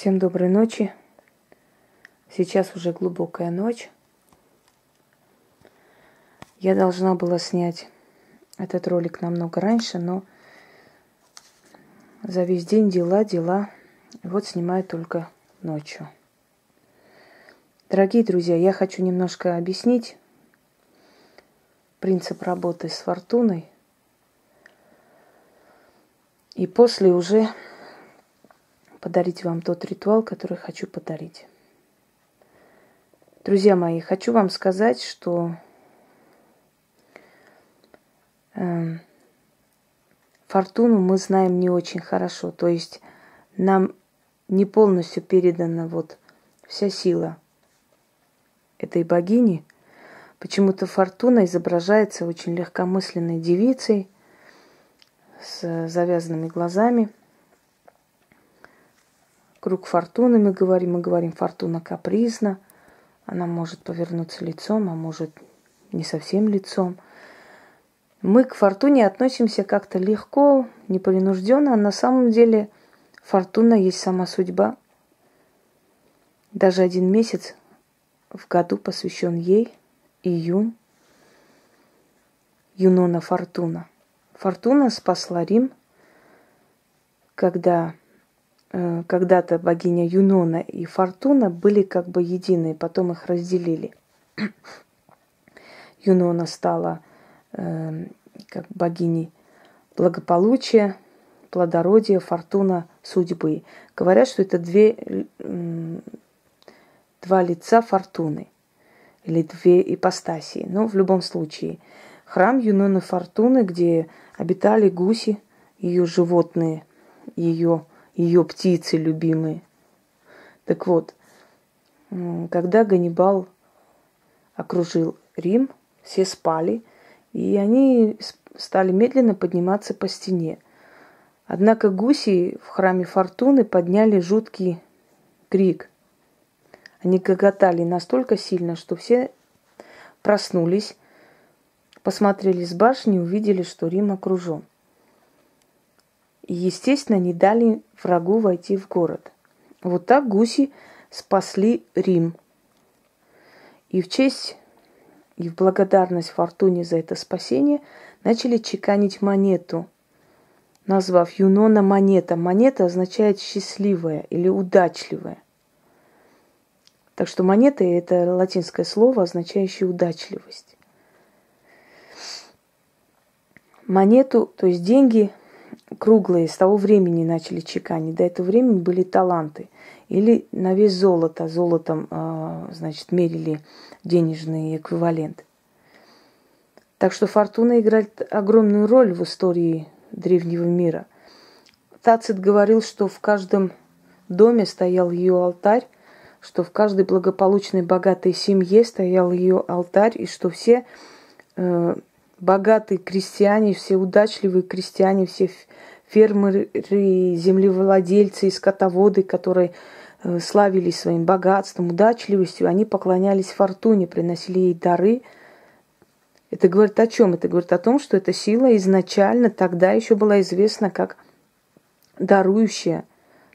Всем доброй ночи. Сейчас уже глубокая ночь. Я должна была снять этот ролик намного раньше, но за весь день дела, дела. И вот снимаю только ночью. Дорогие друзья, я хочу немножко объяснить принцип работы с фортуной. И после уже подарить вам тот ритуал, который хочу подарить. Друзья мои, хочу вам сказать, что э, фортуну мы знаем не очень хорошо. То есть нам не полностью передана вот вся сила этой богини. Почему-то фортуна изображается очень легкомысленной девицей с завязанными глазами – Круг фортуны мы говорим, мы говорим фортуна капризна. Она может повернуться лицом, а может не совсем лицом. Мы к фортуне относимся как-то легко, непринужденно, а на самом деле фортуна есть сама судьба. Даже один месяц в году посвящен ей, июнь, Юнона Фортуна. Фортуна спасла Рим, когда когда-то богиня Юнона и Фортуна были как бы единые, потом их разделили. Юнона стала э, как богиней благополучия, плодородия, фортуна, судьбы. Говорят, что это две, э, два лица фортуны или две ипостасии. Но в любом случае, храм Юноны Фортуны, где обитали гуси, ее животные, ее ее птицы любимые. Так вот, когда Ганнибал окружил Рим, все спали, и они стали медленно подниматься по стене. Однако гуси в храме Фортуны подняли жуткий крик. Они гоготали настолько сильно, что все проснулись, посмотрели с башни и увидели, что Рим окружен и, естественно, не дали врагу войти в город. Вот так гуси спасли Рим. И в честь и в благодарность Фортуне за это спасение начали чеканить монету, назвав Юнона монета. Монета означает счастливая или удачливая. Так что монета – это латинское слово, означающее удачливость. Монету, то есть деньги, круглые с того времени начали чеканить. До этого времени были таланты. Или на вес золота, золотом, а, значит, мерили денежный эквивалент. Так что фортуна играет огромную роль в истории древнего мира. Тацит говорил, что в каждом доме стоял ее алтарь, что в каждой благополучной богатой семье стоял ее алтарь, и что все э, богатые крестьяне, все удачливые крестьяне, все фермеры, землевладельцы и скотоводы, которые э, славились своим богатством, удачливостью, они поклонялись фортуне, приносили ей дары. Это говорит о чем? Это говорит о том, что эта сила изначально тогда еще была известна как дарующая,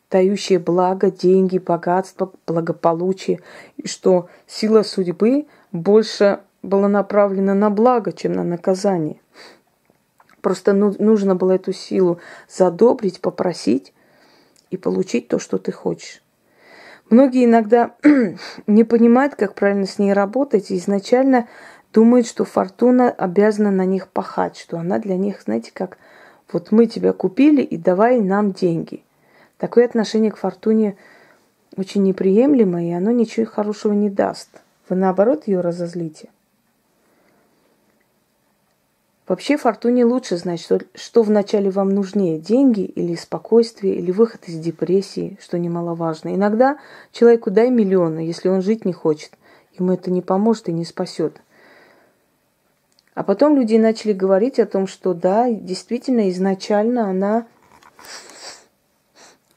дающая благо, деньги, богатство, благополучие, и что сила судьбы больше была направлена на благо, чем на наказание. Просто ну, нужно было эту силу задобрить, попросить и получить то, что ты хочешь. Многие иногда не понимают, как правильно с ней работать, и изначально думают, что фортуна обязана на них пахать, что она для них, знаете, как вот мы тебя купили и давай нам деньги. Такое отношение к фортуне очень неприемлемо, и оно ничего хорошего не даст. Вы наоборот ее разозлите. Вообще фортуне лучше знать, что, что вначале вам нужнее, деньги или спокойствие, или выход из депрессии, что немаловажно. Иногда человеку дай миллионы, если он жить не хочет. Ему это не поможет и не спасет. А потом люди начали говорить о том, что да, действительно, изначально она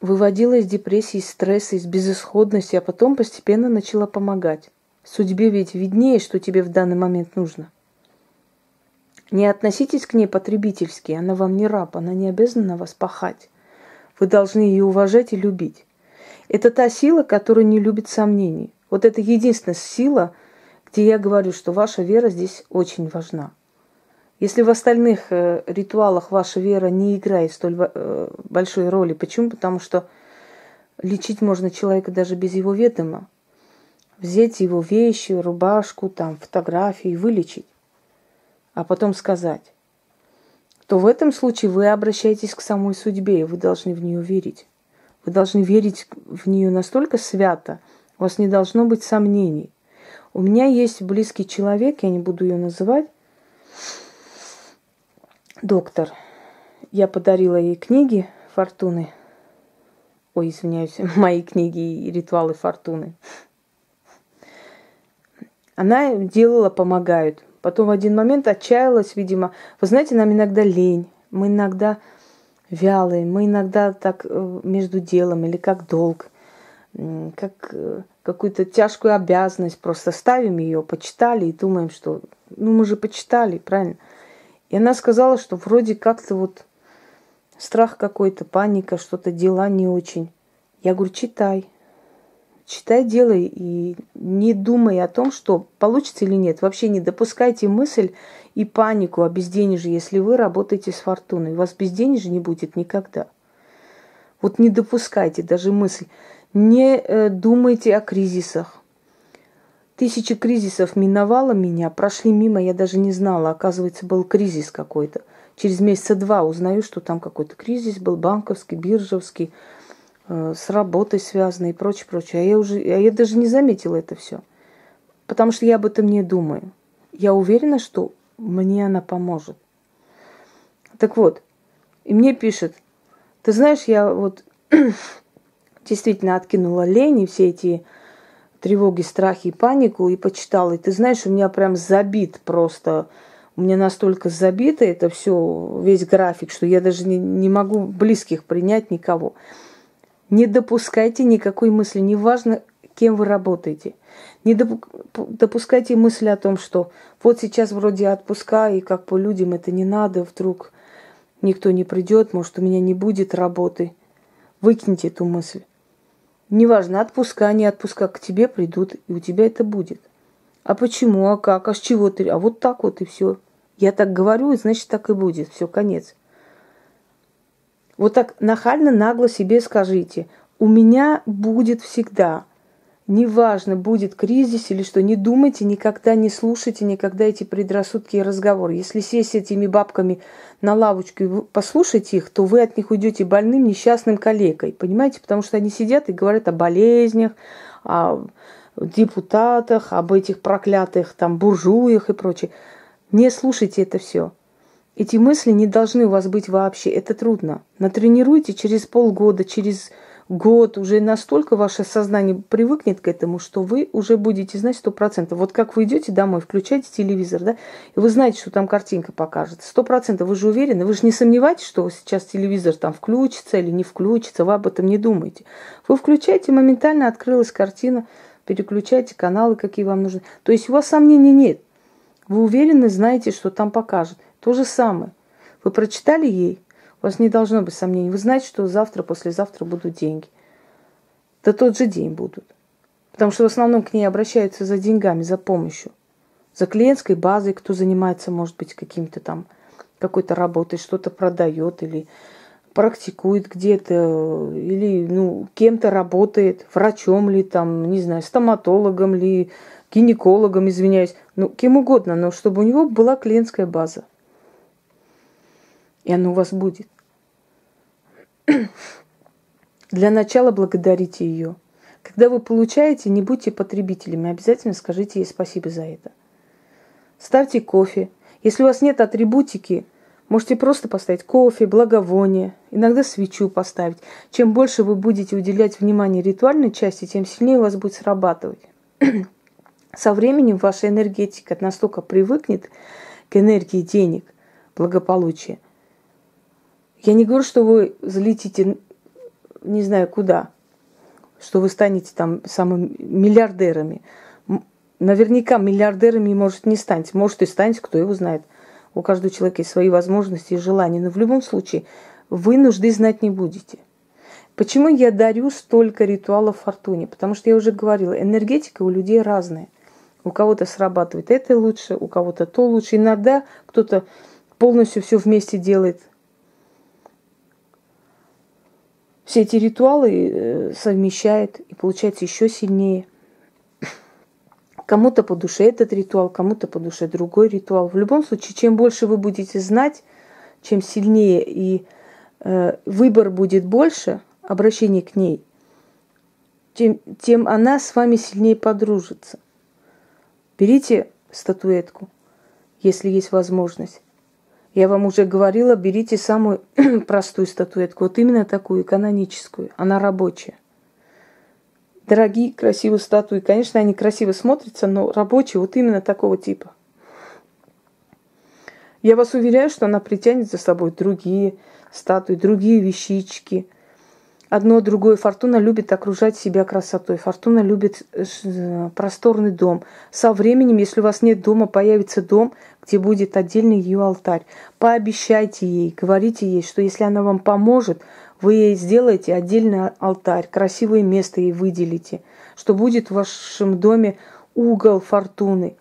выводила из депрессии, из стресса, из безысходности, а потом постепенно начала помогать. Судьбе ведь виднее, что тебе в данный момент нужно – не относитесь к ней потребительски, она вам не раб, она не обязана на вас пахать. Вы должны ее уважать и любить. Это та сила, которая не любит сомнений. Вот это единственная сила, где я говорю, что ваша вера здесь очень важна. Если в остальных э, ритуалах ваша вера не играет столь э, большой роли, почему? Потому что лечить можно человека даже без его ведома. Взять его вещи, рубашку, там, фотографии, вылечить, а потом сказать, то в этом случае вы обращаетесь к самой судьбе, и вы должны в нее верить. Вы должны верить в нее настолько свято, у вас не должно быть сомнений. У меня есть близкий человек, я не буду ее называть, доктор. Я подарила ей книги Фортуны. Ой, извиняюсь, мои книги и ритуалы Фортуны. Она делала, помогают. Потом в один момент отчаялась, видимо. Вы знаете, нам иногда лень. Мы иногда вялые, мы иногда так э, между делом или как долг, как э, какую-то тяжкую обязанность, просто ставим ее, почитали и думаем, что ну мы же почитали, правильно? И она сказала, что вроде как-то вот страх какой-то, паника, что-то дела не очень. Я говорю, читай. Читай, делай и не думай о том, что получится или нет. Вообще не допускайте мысль и панику о безденежье, если вы работаете с фортуной. У вас безденежья не будет никогда. Вот не допускайте даже мысль. Не э, думайте о кризисах. Тысячи кризисов миновало меня, прошли мимо, я даже не знала. Оказывается, был кризис какой-то. Через месяца два узнаю, что там какой-то кризис был, банковский, биржевский, с работой связанный и прочее, прочее. А я уже, а я даже не заметила это все. Потому что я об этом не думаю. Я уверена, что мне она поможет. Так вот, и мне пишет, ты знаешь, я вот действительно откинула лень и все эти тревоги, страхи и панику и почитала. И ты знаешь, у меня прям забит просто. У меня настолько забито это все, весь график, что я даже не, не могу близких принять никого. Не допускайте никакой мысли, неважно, кем вы работаете. Не допускайте мысли о том, что вот сейчас вроде отпуска, и как по людям это не надо, вдруг никто не придет, может, у меня не будет работы. Выкиньте эту мысль. Неважно, отпуска, не отпуска, к тебе придут, и у тебя это будет. А почему, а как, а с чего ты? А вот так вот и все. Я так говорю, и значит так и будет. Все, конец. Вот так нахально, нагло себе скажите. У меня будет всегда неважно, будет кризис или что, не думайте, никогда не слушайте, никогда эти предрассудки и разговоры. Если сесть этими бабками на лавочку и послушать их, то вы от них уйдете больным, несчастным калекой, понимаете? Потому что они сидят и говорят о болезнях, о депутатах, об этих проклятых там буржуях и прочее. Не слушайте это все. Эти мысли не должны у вас быть вообще. Это трудно. Натренируйте через полгода, через год, уже настолько ваше сознание привыкнет к этому, что вы уже будете знать сто процентов. Вот как вы идете домой, включаете телевизор, да, и вы знаете, что там картинка покажет. Сто процентов вы же уверены, вы же не сомневаетесь, что сейчас телевизор там включится или не включится, вы об этом не думаете. Вы включаете, моментально открылась картина, переключаете каналы, какие вам нужны. То есть у вас сомнений нет. Вы уверены, знаете, что там покажет. То же самое. Вы прочитали ей, у вас не должно быть сомнений. Вы знаете, что завтра, послезавтра будут деньги. Да тот же день будут. Потому что в основном к ней обращаются за деньгами, за помощью. За клиентской базой, кто занимается, может быть, каким-то там какой-то работой, что-то продает или практикует где-то, или ну, кем-то работает, врачом ли там, не знаю, стоматологом ли, гинекологом, извиняюсь, ну, кем угодно, но чтобы у него была клиентская база. И оно у вас будет. Для начала благодарите ее. Когда вы получаете, не будьте потребителями, обязательно скажите ей спасибо за это. Ставьте кофе. Если у вас нет атрибутики, можете просто поставить кофе, благовоние, иногда свечу поставить. Чем больше вы будете уделять внимание ритуальной части, тем сильнее у вас будет срабатывать. Со временем ваша энергетика настолько привыкнет к энергии денег, благополучия, я не говорю, что вы залетите не знаю куда, что вы станете там самыми миллиардерами. Наверняка миллиардерами, может, не станете. Может, и станете, кто его знает. У каждого человека есть свои возможности и желания. Но в любом случае вы нужды знать не будете. Почему я дарю столько ритуалов фортуне? Потому что я уже говорила, энергетика у людей разная. У кого-то срабатывает это лучше, у кого-то то лучше. Иногда кто-то полностью все вместе делает. Все эти ритуалы э, совмещает и получается еще сильнее. Кому-то по душе этот ритуал, кому-то по душе другой ритуал. В любом случае, чем больше вы будете знать, чем сильнее и э, выбор будет больше, обращение к ней, тем, тем она с вами сильнее подружится. Берите статуэтку, если есть возможность. Я вам уже говорила, берите самую простую статуэтку, вот именно такую, каноническую, она рабочая. Дорогие, красивые статуи, конечно, они красиво смотрятся, но рабочие вот именно такого типа. Я вас уверяю, что она притянет за собой другие статуи, другие вещички – одно другое. Фортуна любит окружать себя красотой. Фортуна любит э, просторный дом. Со временем, если у вас нет дома, появится дом, где будет отдельный ее алтарь. Пообещайте ей, говорите ей, что если она вам поможет, вы ей сделаете отдельный алтарь, красивое место ей выделите, что будет в вашем доме угол фортуны.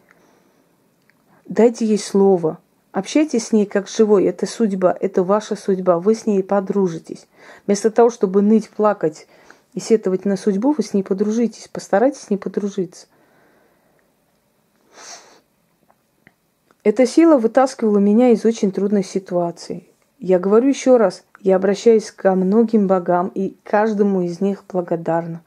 Дайте ей слово – Общайтесь с ней как живой, это судьба, это ваша судьба, вы с ней подружитесь. Вместо того, чтобы ныть, плакать и сетовать на судьбу, вы с ней подружитесь, постарайтесь с ней подружиться. Эта сила вытаскивала меня из очень трудной ситуации. Я говорю еще раз, я обращаюсь ко многим богам и каждому из них благодарна.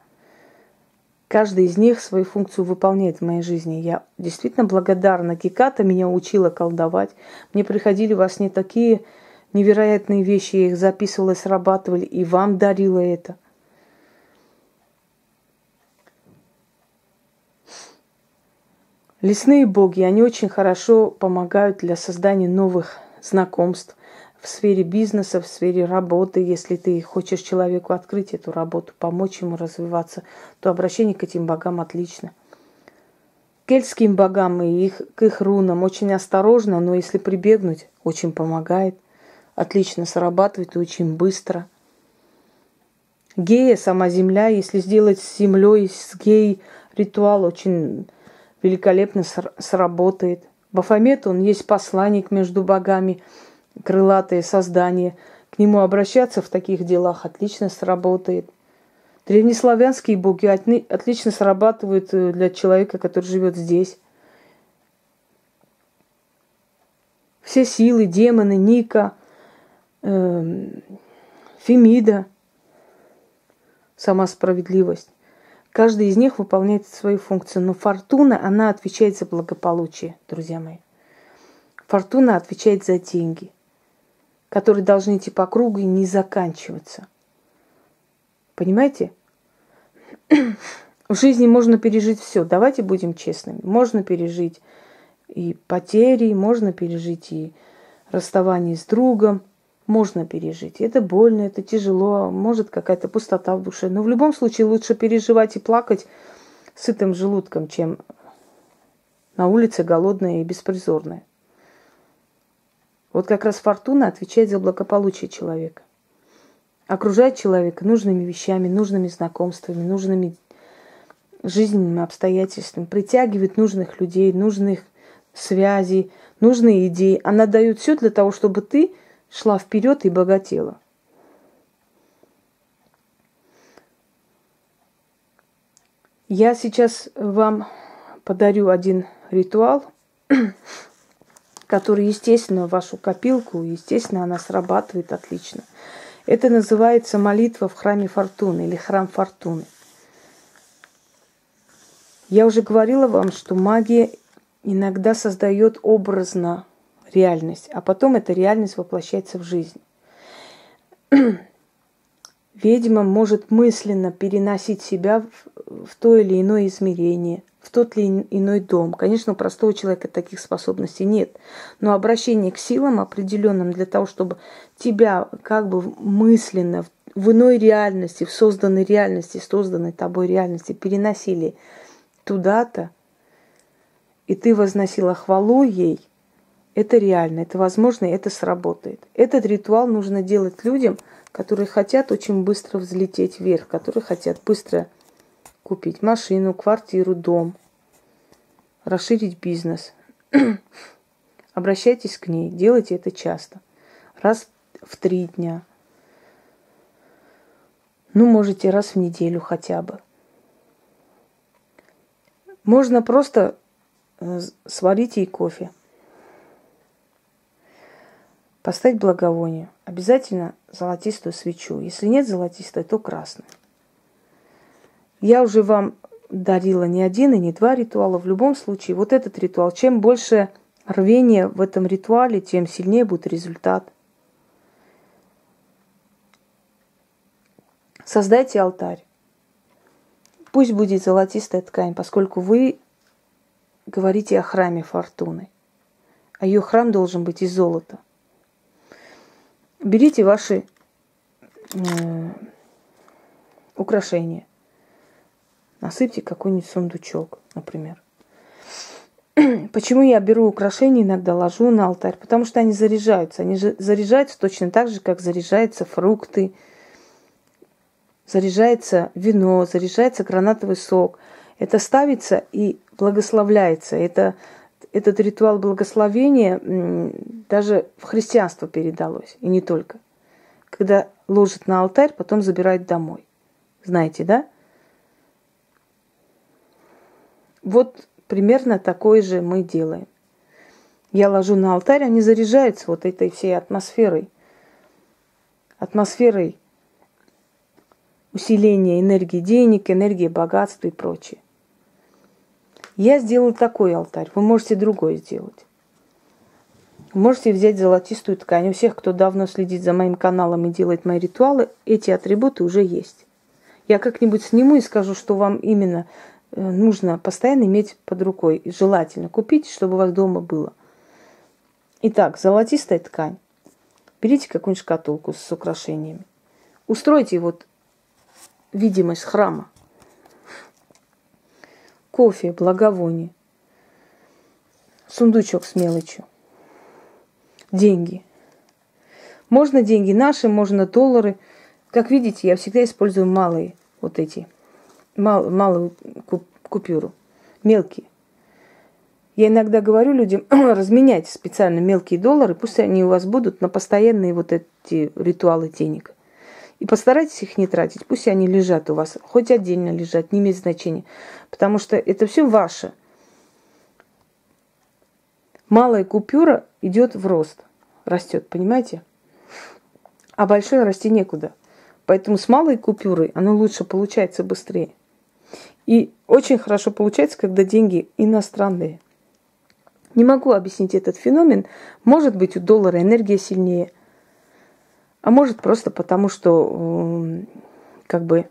Каждый из них свою функцию выполняет в моей жизни. Я действительно благодарна. Геката меня учила колдовать. Мне приходили во сне такие невероятные вещи. Я их записывала, срабатывали, и вам дарила это. Лесные боги, они очень хорошо помогают для создания новых знакомств, в сфере бизнеса, в сфере работы, если ты хочешь человеку открыть эту работу, помочь ему развиваться, то обращение к этим богам отлично. Кельтским богам и их, к их рунам очень осторожно, но если прибегнуть, очень помогает. Отлично срабатывает и очень быстро. Гея, сама земля, если сделать с землей, с геей ритуал, очень великолепно сработает. Бафомет, он есть посланник между богами – крылатые создания. К нему обращаться в таких делах отлично сработает. Древнеславянские боги отлично срабатывают э, для человека, который живет здесь. Все силы, демоны, Ника, э, Фемида, сама справедливость. Каждый из них выполняет свою функцию, но фортуна, она отвечает за благополучие, друзья мои. Фортуна отвечает за деньги – которые должны идти по кругу и не заканчиваться. Понимаете? В жизни можно пережить все. Давайте будем честными. Можно пережить и потери, можно пережить и расставание с другом, можно пережить. Это больно, это тяжело, может какая-то пустота в душе. Но в любом случае лучше переживать и плакать сытым желудком, чем на улице голодная и беспризорная. Вот как раз фортуна отвечает за благополучие человека. Окружает человека нужными вещами, нужными знакомствами, нужными жизненными обстоятельствами, притягивает нужных людей, нужных связей, нужные идеи. Она дает все для того, чтобы ты шла вперед и богатела. Я сейчас вам подарю один ритуал, который, естественно, вашу копилку, естественно, она срабатывает отлично. Это называется молитва в храме Фортуны или храм Фортуны. Я уже говорила вам, что магия иногда создает образно реальность, а потом эта реальность воплощается в жизнь. Ведьма может мысленно переносить себя в, в то или иное измерение, в тот или иной дом. Конечно, у простого человека таких способностей нет. Но обращение к силам определенным для того, чтобы тебя как бы мысленно в иной реальности, в созданной реальности, созданной тобой реальности переносили туда-то, и ты возносила хвалу ей, это реально, это возможно, и это сработает. Этот ритуал нужно делать людям которые хотят очень быстро взлететь вверх, которые хотят быстро купить машину, квартиру, дом, расширить бизнес. Обращайтесь к ней, делайте это часто. Раз в три дня. Ну, можете раз в неделю хотя бы. Можно просто э, сварить ей кофе. Поставить благовоние. Обязательно золотистую свечу. Если нет золотистой, то красную. Я уже вам дарила не один и не два ритуала. В любом случае, вот этот ритуал, чем больше рвения в этом ритуале, тем сильнее будет результат. Создайте алтарь. Пусть будет золотистая ткань, поскольку вы говорите о храме фортуны. А ее храм должен быть из золота. Берите ваши э, украшения. Насыпьте какой-нибудь сундучок, например. Почему я беру украшения, иногда ложу на алтарь? Потому что они заряжаются. Они же заряжаются точно так же, как заряжаются фрукты, заряжается вино, заряжается гранатовый сок. Это ставится и благословляется. Это, этот ритуал благословения даже в христианство передалось, и не только. Когда ложат на алтарь, потом забирают домой. Знаете, да? Вот примерно такое же мы делаем. Я ложу на алтарь, они заряжаются вот этой всей атмосферой. Атмосферой усиления энергии денег, энергии богатства и прочее. Я сделала такой алтарь, вы можете другой сделать. можете взять золотистую ткань. У всех, кто давно следит за моим каналом и делает мои ритуалы, эти атрибуты уже есть. Я как-нибудь сниму и скажу, что вам именно Э, нужно постоянно иметь под рукой. Желательно купить, чтобы у вас дома было. Итак, золотистая ткань. Берите какую-нибудь шкатулку с украшениями. Устройте вот видимость храма. Кофе, благовоние. Сундучок с мелочью. Деньги. Можно деньги наши, можно доллары. Как видите, я всегда использую малые вот эти мал, малую купюру, мелкие. Я иногда говорю людям, разменяйте специально мелкие доллары, пусть они у вас будут на постоянные вот эти ритуалы денег. И постарайтесь их не тратить, пусть они лежат у вас, хоть отдельно лежат, не имеет значения. Потому что это все ваше. Малая купюра идет в рост, растет, понимаете? А большой расти некуда. Поэтому с малой купюрой оно лучше получается быстрее. И очень хорошо получается, когда деньги иностранные. Не могу объяснить этот феномен. Может быть, у доллара энергия сильнее. А может просто потому, что как бы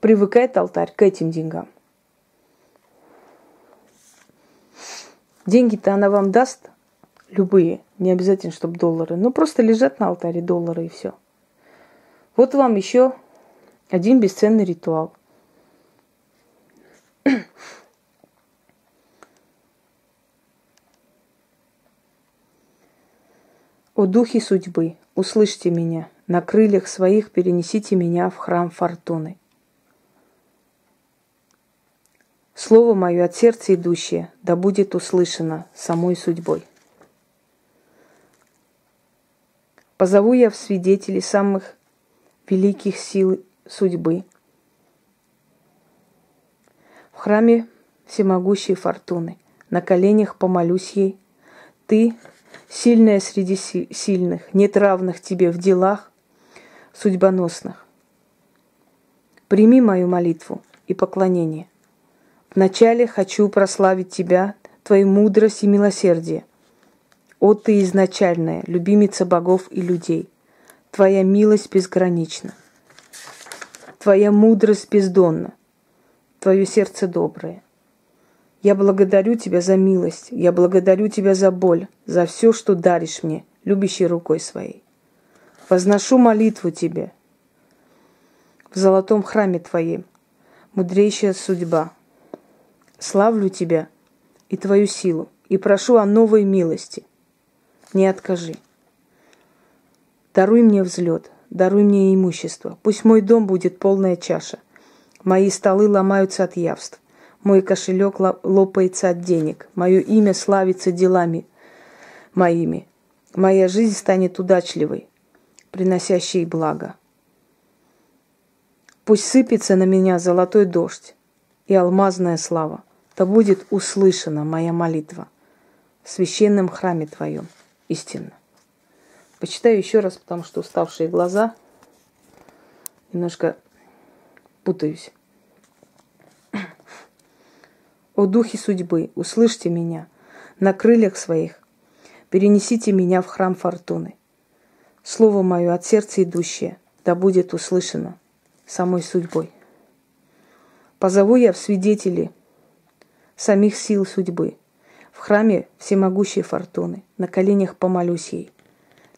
привыкает алтарь к этим деньгам. Деньги-то она вам даст, любые, не обязательно, чтобы доллары, но просто лежат на алтаре доллары и все. Вот вам еще один бесценный ритуал – О духи судьбы, услышьте меня, на крыльях своих перенесите меня в храм фортуны. Слово мое от сердца идущее, да будет услышано самой судьбой. Позову я в свидетели самых великих сил судьбы – в храме всемогущей фортуны. На коленях помолюсь ей. Ты, сильная среди сильных, нет равных тебе в делах судьбоносных. Прими мою молитву и поклонение. Вначале хочу прославить Тебя, Твою мудрость и милосердие. О Ты изначальная, любимица богов и людей, Твоя милость безгранична, Твоя мудрость бездонна, твое сердце доброе. Я благодарю тебя за милость, я благодарю тебя за боль, за все, что даришь мне, любящей рукой своей. Возношу молитву тебе в золотом храме твоем, мудрейшая судьба. Славлю тебя и твою силу, и прошу о новой милости. Не откажи. Даруй мне взлет, даруй мне имущество. Пусть мой дом будет полная чаша. Мои столы ломаются от явств. Мой кошелек лопается от денег. Мое имя славится делами моими. Моя жизнь станет удачливой, приносящей благо. Пусть сыпется на меня золотой дождь и алмазная слава. Да будет услышана моя молитва в священном храме Твоем истинно. Почитаю еще раз, потому что уставшие глаза немножко путаюсь. О духе судьбы, услышьте меня на крыльях своих, перенесите меня в храм фортуны. Слово мое от сердца идущее, да будет услышано самой судьбой. Позову я в свидетели самих сил судьбы. В храме всемогущей фортуны, на коленях помолюсь ей.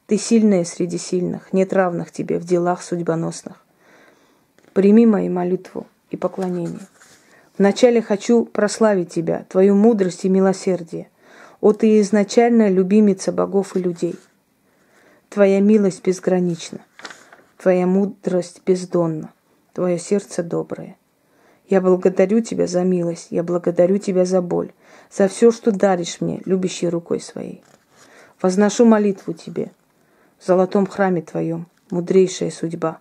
Ты сильная среди сильных, нет равных тебе в делах судьбоносных. Прими мою молитву и поклонение. Вначале хочу прославить Тебя, Твою мудрость и милосердие. О, Ты изначально любимица богов и людей. Твоя милость безгранична, Твоя мудрость бездонна, Твое сердце доброе. Я благодарю Тебя за милость, я благодарю Тебя за боль, за все, что даришь мне, любящей рукой своей. Возношу молитву Тебе в золотом храме Твоем, мудрейшая судьба.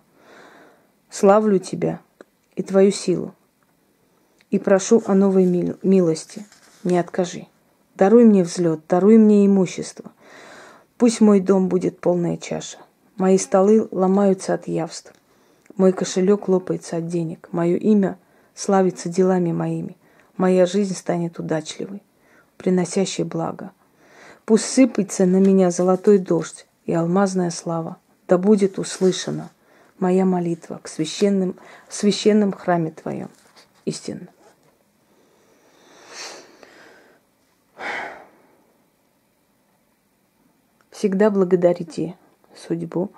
Славлю Тебя и Твою силу, и прошу о новой милости. Не откажи. Даруй мне взлет, даруй мне имущество. Пусть мой дом будет полная чаша. Мои столы ломаются от явств. Мой кошелек лопается от денег. Мое имя – славиться делами моими. Моя жизнь станет удачливой, приносящей благо. Пусть сыпется на меня золотой дождь и алмазная слава. Да будет услышана моя молитва к священным, священном храме Твоем. Истинно. Всегда благодарите судьбу,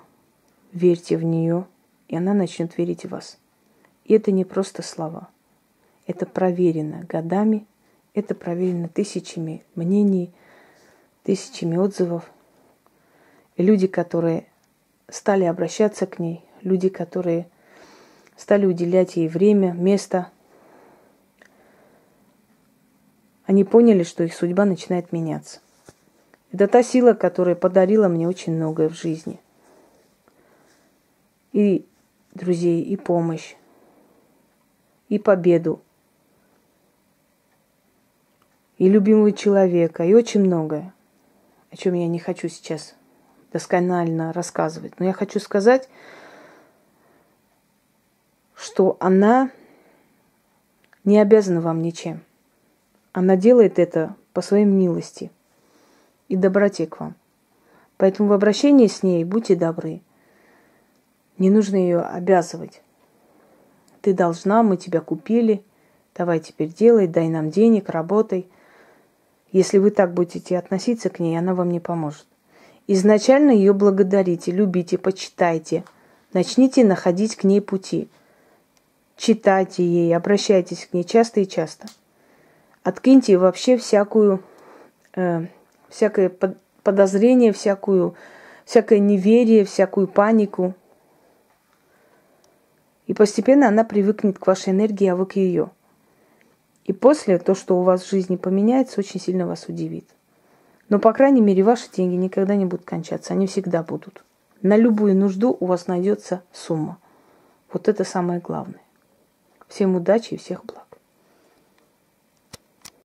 верьте в нее, и она начнет верить в вас. И это не просто слова. Это проверено годами, это проверено тысячами мнений, тысячами отзывов. И люди, которые стали обращаться к ней, люди, которые стали уделять ей время, место, они поняли, что их судьба начинает меняться. Это та сила, которая подарила мне очень многое в жизни. И друзей, и помощь, и победу, и любимого человека, и очень многое, о чем я не хочу сейчас досконально рассказывать. Но я хочу сказать, что она не обязана вам ничем. Она делает это по своей милости и доброте к вам. Поэтому в обращении с ней будьте добры. Не нужно ее обязывать ты должна, мы тебя купили, давай теперь делай, дай нам денег, работай. Если вы так будете относиться к ней, она вам не поможет. Изначально ее благодарите, любите, почитайте. Начните находить к ней пути. Читайте ей, обращайтесь к ней часто и часто. Откиньте вообще всякую, э, всякое подозрение, всякую, всякое неверие, всякую панику – и постепенно она привыкнет к вашей энергии, а вы к ее. И после то, что у вас в жизни поменяется, очень сильно вас удивит. Но, по крайней мере, ваши деньги никогда не будут кончаться. Они всегда будут. На любую нужду у вас найдется сумма. Вот это самое главное. Всем удачи и всех благ.